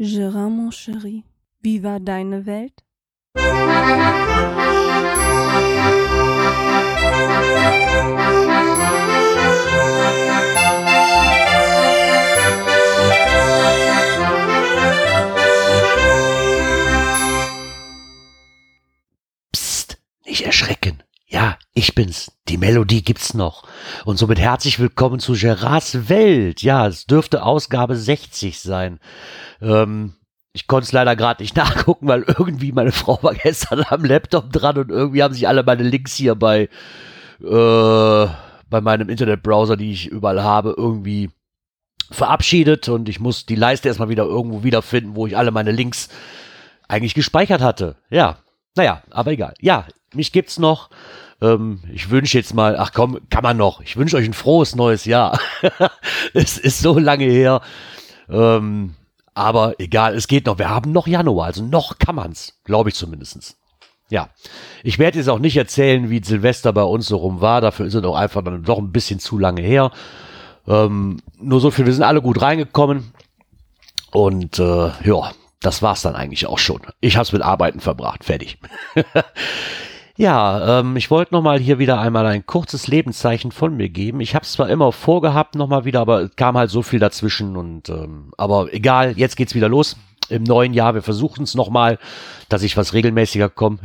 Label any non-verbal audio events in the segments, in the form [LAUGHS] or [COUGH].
Gérard, mon chéri, wie war deine Welt? Psst, nicht erschrecken. Ja, ich bin's. Die Melodie gibt's noch. Und somit herzlich willkommen zu Gerards Welt. Ja, es dürfte Ausgabe 60 sein. Ähm, ich konnte es leider gerade nicht [LAUGHS] nachgucken, weil irgendwie meine Frau war gestern am Laptop dran und irgendwie haben sich alle meine Links hier bei, äh, bei meinem Internetbrowser, die ich überall habe, irgendwie verabschiedet und ich muss die Leiste erstmal wieder irgendwo wiederfinden, wo ich alle meine Links eigentlich gespeichert hatte. Ja, naja, aber egal. Ja, mich gibt's noch. Ähm, ich wünsche jetzt mal, ach komm, kann man noch. Ich wünsche euch ein frohes neues Jahr. [LAUGHS] es ist so lange her. Ähm, aber egal, es geht noch. Wir haben noch Januar, also noch kann man's, glaube ich zumindestens. Ja, ich werde jetzt auch nicht erzählen, wie Silvester bei uns so rum war. Dafür ist es doch einfach dann doch ein bisschen zu lange her. Ähm, nur so viel, wir sind alle gut reingekommen. Und äh, ja, das war's dann eigentlich auch schon. Ich habe es mit Arbeiten verbracht, fertig. [LAUGHS] ja, ähm, ich wollte nochmal hier wieder einmal ein kurzes Lebenszeichen von mir geben. Ich habe es zwar immer vorgehabt nochmal wieder, aber kam halt so viel dazwischen und ähm, aber egal, jetzt geht's wieder los. Im neuen Jahr, wir versuchen es nochmal, dass ich was regelmäßiger komme.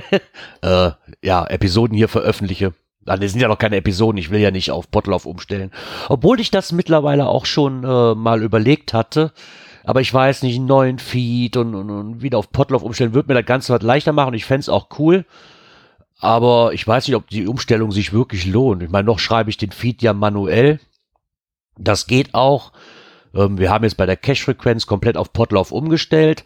[LAUGHS] äh, ja, Episoden hier veröffentliche. Das sind ja noch keine Episoden, ich will ja nicht auf Potlauf umstellen. Obwohl ich das mittlerweile auch schon äh, mal überlegt hatte. Aber ich weiß nicht, einen neuen Feed und, und, und wieder auf Potlauf umstellen, würde mir das Ganze was leichter machen. Ich fände es auch cool. Aber ich weiß nicht, ob die Umstellung sich wirklich lohnt. Ich meine, noch schreibe ich den Feed ja manuell. Das geht auch. Ähm, wir haben jetzt bei der Cache-Frequenz komplett auf Potlauf umgestellt.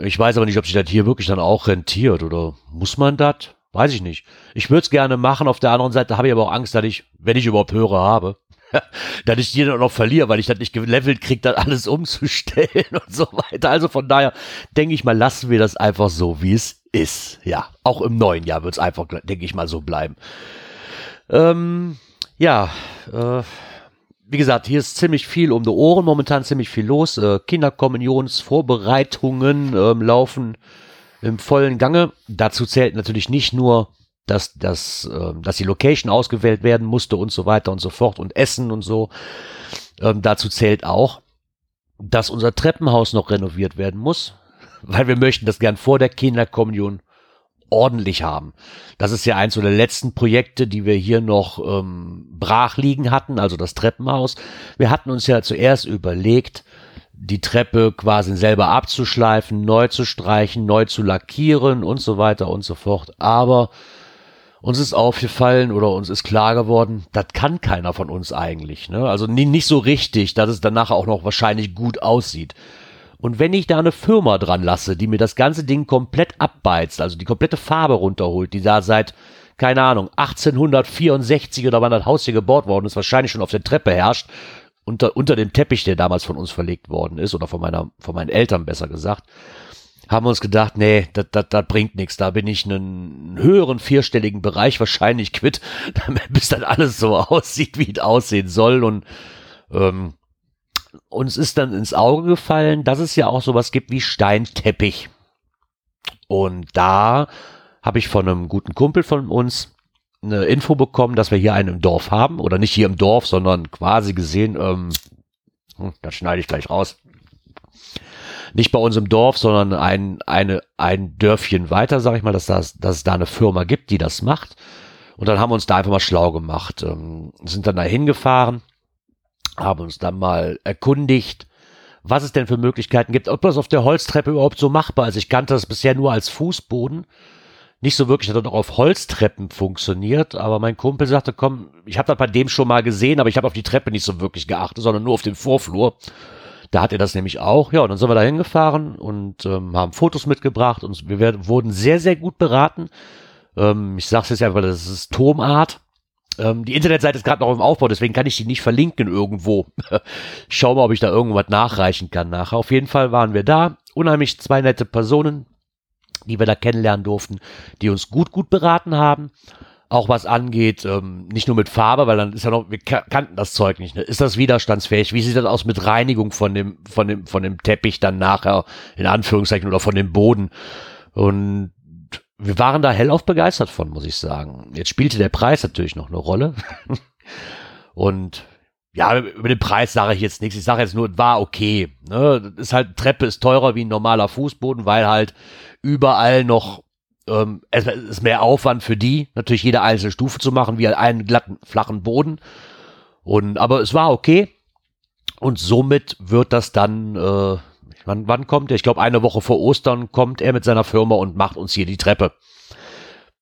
Ich weiß aber nicht, ob sich das hier wirklich dann auch rentiert oder muss man das? Weiß ich nicht. Ich würde es gerne machen. Auf der anderen Seite habe ich aber auch Angst, dass ich, wenn ich überhaupt Hörer habe, [LAUGHS] dass ich die dann noch verliere, weil ich das nicht gelevelt kriege, dann alles umzustellen [LAUGHS] und so weiter. Also von daher denke ich mal, lassen wir das einfach so, wie es ist. Ja, auch im neuen Jahr wird es einfach, denke ich mal, so bleiben. Ähm, ja, äh, wie gesagt, hier ist ziemlich viel um die Ohren, momentan ziemlich viel los. Äh, Kinderkommunionsvorbereitungen ähm, laufen im vollen Gange. Dazu zählt natürlich nicht nur dass, dass, äh, dass die Location ausgewählt werden musste und so weiter und so fort und Essen und so. Ähm, dazu zählt auch, dass unser Treppenhaus noch renoviert werden muss, [LAUGHS] weil wir möchten das gern vor der Kinderkommunion ordentlich haben. Das ist ja eins der letzten Projekte, die wir hier noch ähm, brach liegen hatten, also das Treppenhaus. Wir hatten uns ja zuerst überlegt, die Treppe quasi selber abzuschleifen, neu zu streichen, neu zu lackieren und so weiter und so fort. Aber uns ist aufgefallen oder uns ist klar geworden, das kann keiner von uns eigentlich. Ne? Also nie, nicht so richtig, dass es danach auch noch wahrscheinlich gut aussieht. Und wenn ich da eine Firma dran lasse, die mir das ganze Ding komplett abbeizt, also die komplette Farbe runterholt, die da seit, keine Ahnung, 1864 oder wann das Haus hier gebaut worden ist, wahrscheinlich schon auf der Treppe herrscht, unter, unter dem Teppich, der damals von uns verlegt worden ist, oder von meiner, von meinen Eltern besser gesagt, haben wir uns gedacht, nee, das bringt nichts. Da bin ich einen höheren vierstelligen Bereich wahrscheinlich quitt, [LAUGHS] bis dann alles so aussieht, wie es aussehen soll. Und ähm, uns ist dann ins Auge gefallen, dass es ja auch sowas gibt wie Steinteppich. Und da habe ich von einem guten Kumpel von uns eine Info bekommen, dass wir hier einen im Dorf haben. Oder nicht hier im Dorf, sondern quasi gesehen, ähm, hm, das schneide ich gleich raus nicht bei uns im Dorf, sondern ein, eine, ein Dörfchen weiter, sag ich mal, dass, das, dass es da eine Firma gibt, die das macht. Und dann haben wir uns da einfach mal schlau gemacht, ähm, sind dann da hingefahren, haben uns dann mal erkundigt, was es denn für Möglichkeiten gibt, ob das auf der Holztreppe überhaupt so machbar ist. Ich kannte das bisher nur als Fußboden. Nicht so wirklich, dass das auch auf Holztreppen funktioniert, aber mein Kumpel sagte, komm, ich habe das bei dem schon mal gesehen, aber ich habe auf die Treppe nicht so wirklich geachtet, sondern nur auf den Vorflur. Da hat er das nämlich auch. Ja, und dann sind wir da hingefahren und ähm, haben Fotos mitgebracht und wir werden, wurden sehr, sehr gut beraten. Ähm, ich sage es jetzt einfach, das ist Tomart. Ähm, die Internetseite ist gerade noch im Aufbau, deswegen kann ich die nicht verlinken irgendwo. [LAUGHS] Schau mal, ob ich da irgendwas nachreichen kann nachher. Auf jeden Fall waren wir da. Unheimlich zwei nette Personen, die wir da kennenlernen durften, die uns gut, gut beraten haben. Auch was angeht, ähm, nicht nur mit Farbe, weil dann ist ja noch, wir kannten das Zeug nicht. Ne? Ist das widerstandsfähig? Wie sieht das aus mit Reinigung von dem, von dem, von dem Teppich dann nachher, in Anführungszeichen, oder von dem Boden? Und wir waren da hellauf begeistert von, muss ich sagen. Jetzt spielte der Preis natürlich noch eine Rolle. [LAUGHS] Und ja, über den Preis sage ich jetzt nichts. Ich sage jetzt nur, war okay. Ne? Ist halt, Treppe ist teurer wie ein normaler Fußboden, weil halt überall noch ähm, es ist mehr Aufwand für die, natürlich jede einzelne Stufe zu machen, wie einen glatten, flachen Boden. Und, aber es war okay. Und somit wird das dann, äh, wann, wann kommt er? Ich glaube, eine Woche vor Ostern kommt er mit seiner Firma und macht uns hier die Treppe.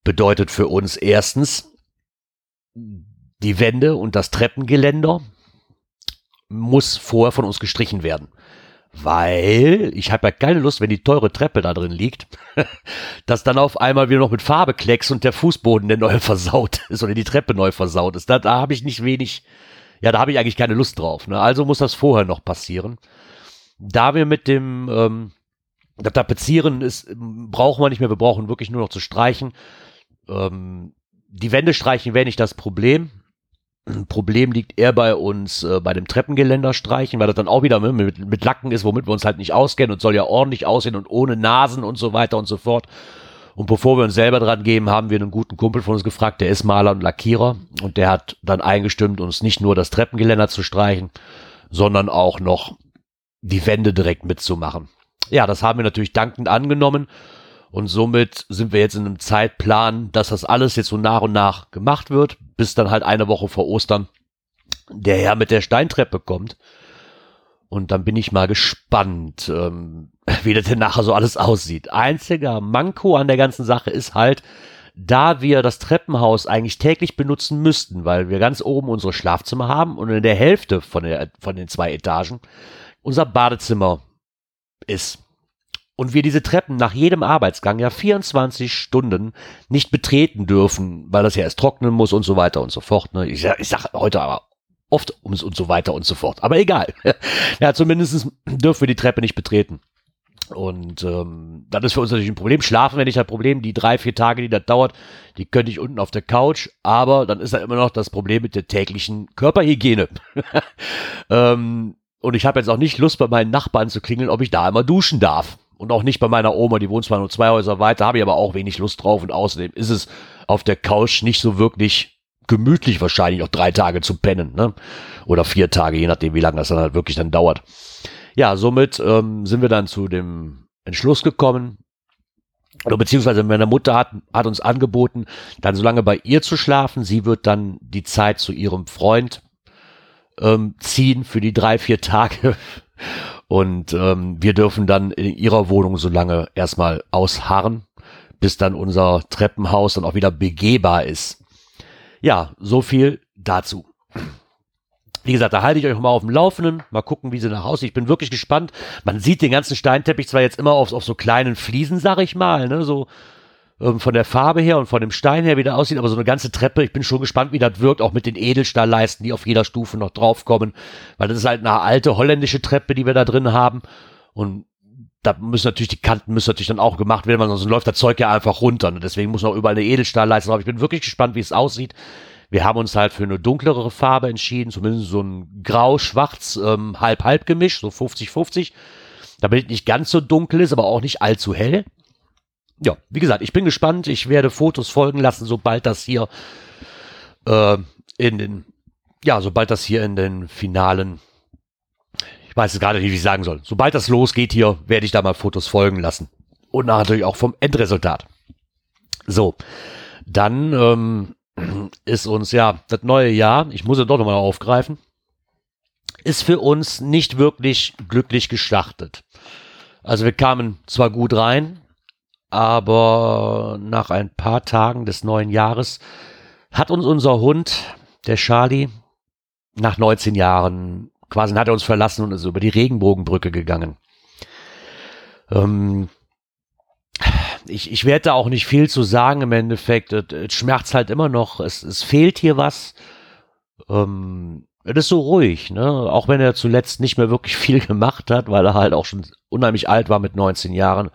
Bedeutet für uns erstens, die Wände und das Treppengeländer muss vorher von uns gestrichen werden weil ich habe ja keine Lust, wenn die teure Treppe da drin liegt, [LAUGHS] dass dann auf einmal wieder noch mit Farbe kleckst und der Fußboden der neu [LAUGHS] versaut ist oder die Treppe neu versaut ist. Da, da habe ich nicht wenig, ja, da habe ich eigentlich keine Lust drauf. Ne? Also muss das vorher noch passieren. Da wir mit dem ähm, das Tapezieren ist, brauchen wir nicht mehr, wir brauchen wirklich nur noch zu streichen. Ähm, die Wände streichen wäre nicht das Problem. Problem liegt eher bei uns äh, bei dem Treppengeländer streichen, weil das dann auch wieder mit, mit Lacken ist, womit wir uns halt nicht auskennen und soll ja ordentlich aussehen und ohne Nasen und so weiter und so fort. Und bevor wir uns selber dran geben, haben wir einen guten Kumpel von uns gefragt, der ist Maler und Lackierer und der hat dann eingestimmt, uns nicht nur das Treppengeländer zu streichen, sondern auch noch die Wände direkt mitzumachen. Ja, das haben wir natürlich dankend angenommen und somit sind wir jetzt in einem Zeitplan, dass das alles jetzt so nach und nach gemacht wird, bis dann halt eine Woche vor Ostern der Herr mit der Steintreppe kommt. Und dann bin ich mal gespannt, ähm, [LAUGHS] wie das denn nachher so alles aussieht. Einziger Manko an der ganzen Sache ist halt, da wir das Treppenhaus eigentlich täglich benutzen müssten, weil wir ganz oben unsere Schlafzimmer haben und in der Hälfte von, der, von den zwei Etagen unser Badezimmer ist und wir diese Treppen nach jedem Arbeitsgang ja 24 Stunden nicht betreten dürfen, weil das ja erst trocknen muss und so weiter und so fort. Ne? Ich, sag, ich sag heute aber oft ums und so weiter und so fort. Aber egal. [LAUGHS] ja, zumindest dürfen wir die Treppe nicht betreten. Und ähm, das ist für uns natürlich ein Problem. Schlafen wäre nicht ein Problem. Die drei, vier Tage, die das dauert, die könnte ich unten auf der Couch. Aber dann ist da immer noch das Problem mit der täglichen Körperhygiene. [LAUGHS] ähm, und ich habe jetzt auch nicht Lust, bei meinen Nachbarn zu klingeln, ob ich da einmal duschen darf. Und auch nicht bei meiner Oma, die wohnt zwar nur zwei Häuser weiter, habe ich aber auch wenig Lust drauf. Und außerdem ist es auf der Couch nicht so wirklich gemütlich wahrscheinlich auch drei Tage zu pennen, ne? Oder vier Tage, je nachdem, wie lange das dann halt wirklich dann dauert. Ja, somit ähm, sind wir dann zu dem Entschluss gekommen, oder beziehungsweise meine Mutter hat, hat uns angeboten, dann so lange bei ihr zu schlafen. Sie wird dann die Zeit zu ihrem Freund ähm, ziehen für die drei, vier Tage. Und ähm, wir dürfen dann in ihrer Wohnung so lange erstmal ausharren, bis dann unser Treppenhaus dann auch wieder begehbar ist. Ja, so viel dazu. Wie gesagt, da halte ich euch mal auf dem Laufenden. Mal gucken, wie sie nach aussieht. Ich bin wirklich gespannt. Man sieht den ganzen Steinteppich zwar jetzt immer auf, auf so kleinen Fliesen, sag ich mal, ne, so ähm, von der Farbe her und von dem Stein her, wie der aussieht, aber so eine ganze Treppe, ich bin schon gespannt, wie das wirkt, auch mit den Edelstahlleisten, die auf jeder Stufe noch draufkommen, weil das ist halt eine alte holländische Treppe, die wir da drin haben und da müssen natürlich die Kanten müssen natürlich dann auch gemacht werden, weil sonst läuft das Zeug ja einfach runter. Und deswegen muss noch überall eine Edelstahlleiste drauf. Ich bin wirklich gespannt, wie es aussieht. Wir haben uns halt für eine dunklere Farbe entschieden, zumindest so ein grau-schwarz ähm, halb-halb Gemisch, so 50-50. Damit nicht ganz so dunkel ist, aber auch nicht allzu hell ja, wie gesagt, ich bin gespannt. Ich werde Fotos folgen lassen, sobald das hier äh, in den, ja, sobald das hier in den finalen, ich weiß es gerade nicht, wie ich sagen soll. Sobald das losgeht hier, werde ich da mal Fotos folgen lassen. Und natürlich auch vom Endresultat. So, dann ähm, ist uns ja das neue Jahr, ich muss es doch nochmal aufgreifen, ist für uns nicht wirklich glücklich gestartet. Also wir kamen zwar gut rein, aber nach ein paar Tagen des neuen Jahres hat uns unser Hund, der Charlie, nach 19 Jahren quasi hat er uns verlassen und ist über die Regenbogenbrücke gegangen. Ähm, ich, ich werde da auch nicht viel zu sagen im Endeffekt. Es, es schmerzt halt immer noch. Es, es fehlt hier was. Ähm, es ist so ruhig, ne? Auch wenn er zuletzt nicht mehr wirklich [LAUGHS] viel gemacht hat, weil er halt auch schon unheimlich alt war mit 19 Jahren.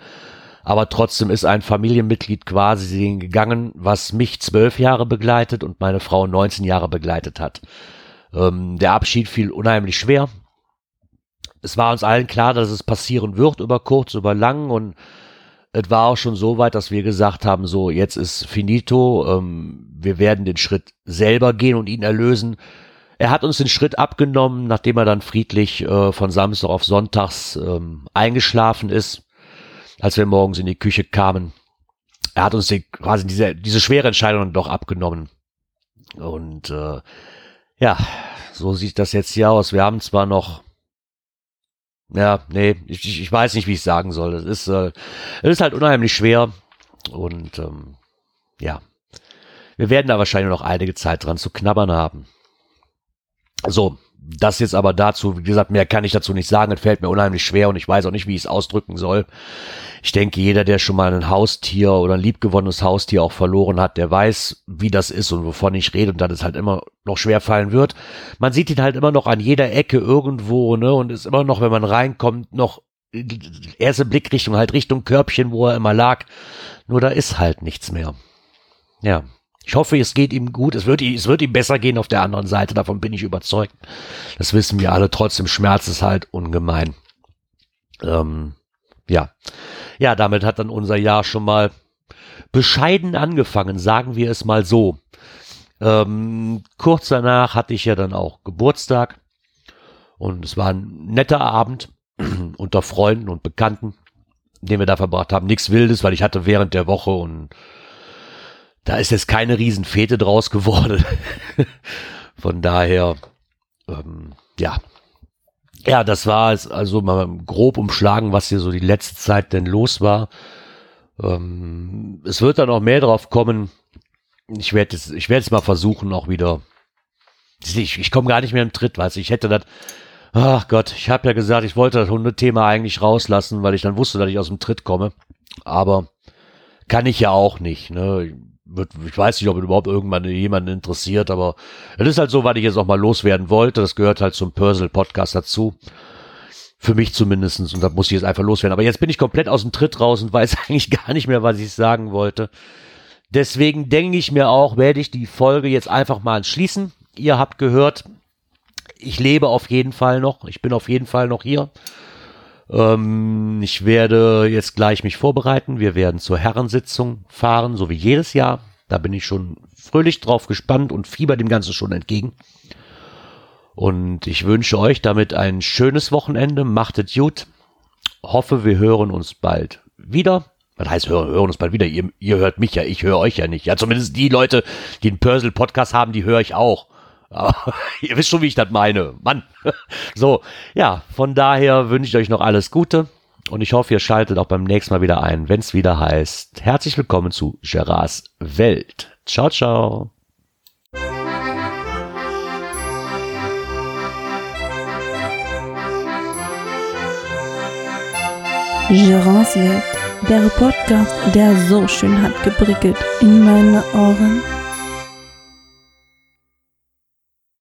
Aber trotzdem ist ein Familienmitglied quasi gegangen, was mich zwölf Jahre begleitet und meine Frau 19 Jahre begleitet hat. Ähm, der Abschied fiel unheimlich schwer. Es war uns allen klar, dass es passieren wird, über kurz, über lang und es war auch schon so weit, dass wir gesagt haben, so, jetzt ist finito, ähm, wir werden den Schritt selber gehen und ihn erlösen. Er hat uns den Schritt abgenommen, nachdem er dann friedlich äh, von Samstag auf Sonntags ähm, eingeschlafen ist, als wir morgens in die Küche kamen. Er hat uns die, quasi diese, diese schwere Entscheidung doch abgenommen. Und äh, ja, so sieht das jetzt hier aus. Wir haben zwar noch ja, nee, ich, ich weiß nicht, wie ich sagen soll. Es ist, äh, es ist halt unheimlich schwer und ähm, ja, wir werden da wahrscheinlich noch einige Zeit dran zu knabbern haben. So, das jetzt aber dazu, wie gesagt, mehr kann ich dazu nicht sagen. Es fällt mir unheimlich schwer und ich weiß auch nicht, wie ich es ausdrücken soll. Ich denke, jeder, der schon mal ein Haustier oder ein liebgewonnenes Haustier auch verloren hat, der weiß, wie das ist und wovon ich rede und dass es halt immer noch schwer fallen wird. Man sieht ihn halt immer noch an jeder Ecke irgendwo, ne, und ist immer noch, wenn man reinkommt, noch erste Blickrichtung halt Richtung Körbchen, wo er immer lag. Nur da ist halt nichts mehr. Ja. Ich hoffe, es geht ihm gut. Es wird, es wird ihm besser gehen auf der anderen Seite. Davon bin ich überzeugt. Das wissen wir alle. Trotzdem Schmerz ist halt ungemein. Ähm, ja. Ja, damit hat dann unser Jahr schon mal bescheiden angefangen, sagen wir es mal so. Ähm, kurz danach hatte ich ja dann auch Geburtstag und es war ein netter Abend [CLEARS THROAT] unter Freunden und Bekannten, den wir da verbracht haben. Nichts Wildes, weil ich hatte während der Woche und da ist jetzt keine Riesenfete draus geworden. [LAUGHS] Von daher, ähm, ja, ja, das war es also mal grob umschlagen, was hier so die letzte Zeit denn los war. Ähm, es wird dann auch mehr drauf kommen. Ich werde es, ich werde es mal versuchen, auch wieder. Ich, ich komme gar nicht mehr im Tritt, weißt du. Ich hätte das. Ach Gott, ich habe ja gesagt, ich wollte das Hundethema eigentlich rauslassen, weil ich dann wusste, dass ich aus dem Tritt komme. Aber kann ich ja auch nicht. Ne? Ich weiß nicht, ob überhaupt irgendwann jemanden interessiert, aber es ist halt so, weil ich jetzt auch mal loswerden wollte. Das gehört halt zum Personal Podcast dazu. Für mich zumindestens Und da muss ich jetzt einfach loswerden. Aber jetzt bin ich komplett aus dem Tritt raus und weiß [LAUGHS] eigentlich gar nicht mehr, was ich sagen wollte. Deswegen denke ich mir auch, werde ich die Folge jetzt einfach mal schließen. Ihr habt gehört, ich lebe auf jeden Fall noch. Ich bin auf jeden Fall noch hier. Ähm, ich werde jetzt gleich mich vorbereiten. Wir werden zur Herrensitzung fahren, so wie jedes Jahr. Da bin ich schon fröhlich drauf gespannt und fieber dem Ganzen schon entgegen. Und ich wünsche euch damit ein schönes Wochenende. Macht es gut. Hoffe, wir hören uns bald wieder. Was heißt, hören, hören uns bald wieder? Ihr, ihr hört mich ja, ich höre euch ja nicht. Ja, zumindest die Leute, die einen Pörsel-Podcast haben, die höre ich auch. Aber [LAUGHS] ihr wisst schon, wie ich das meine. Mann. [LAUGHS] So, ja, von daher wünsche ich euch noch alles Gute und ich hoffe, ihr schaltet auch beim nächsten Mal wieder ein, wenn es wieder heißt, herzlich willkommen zu Gerards Welt. Ciao, ciao. Gerards Welt, der Podcast, der so schön hat gebrickelt in meine Ohren.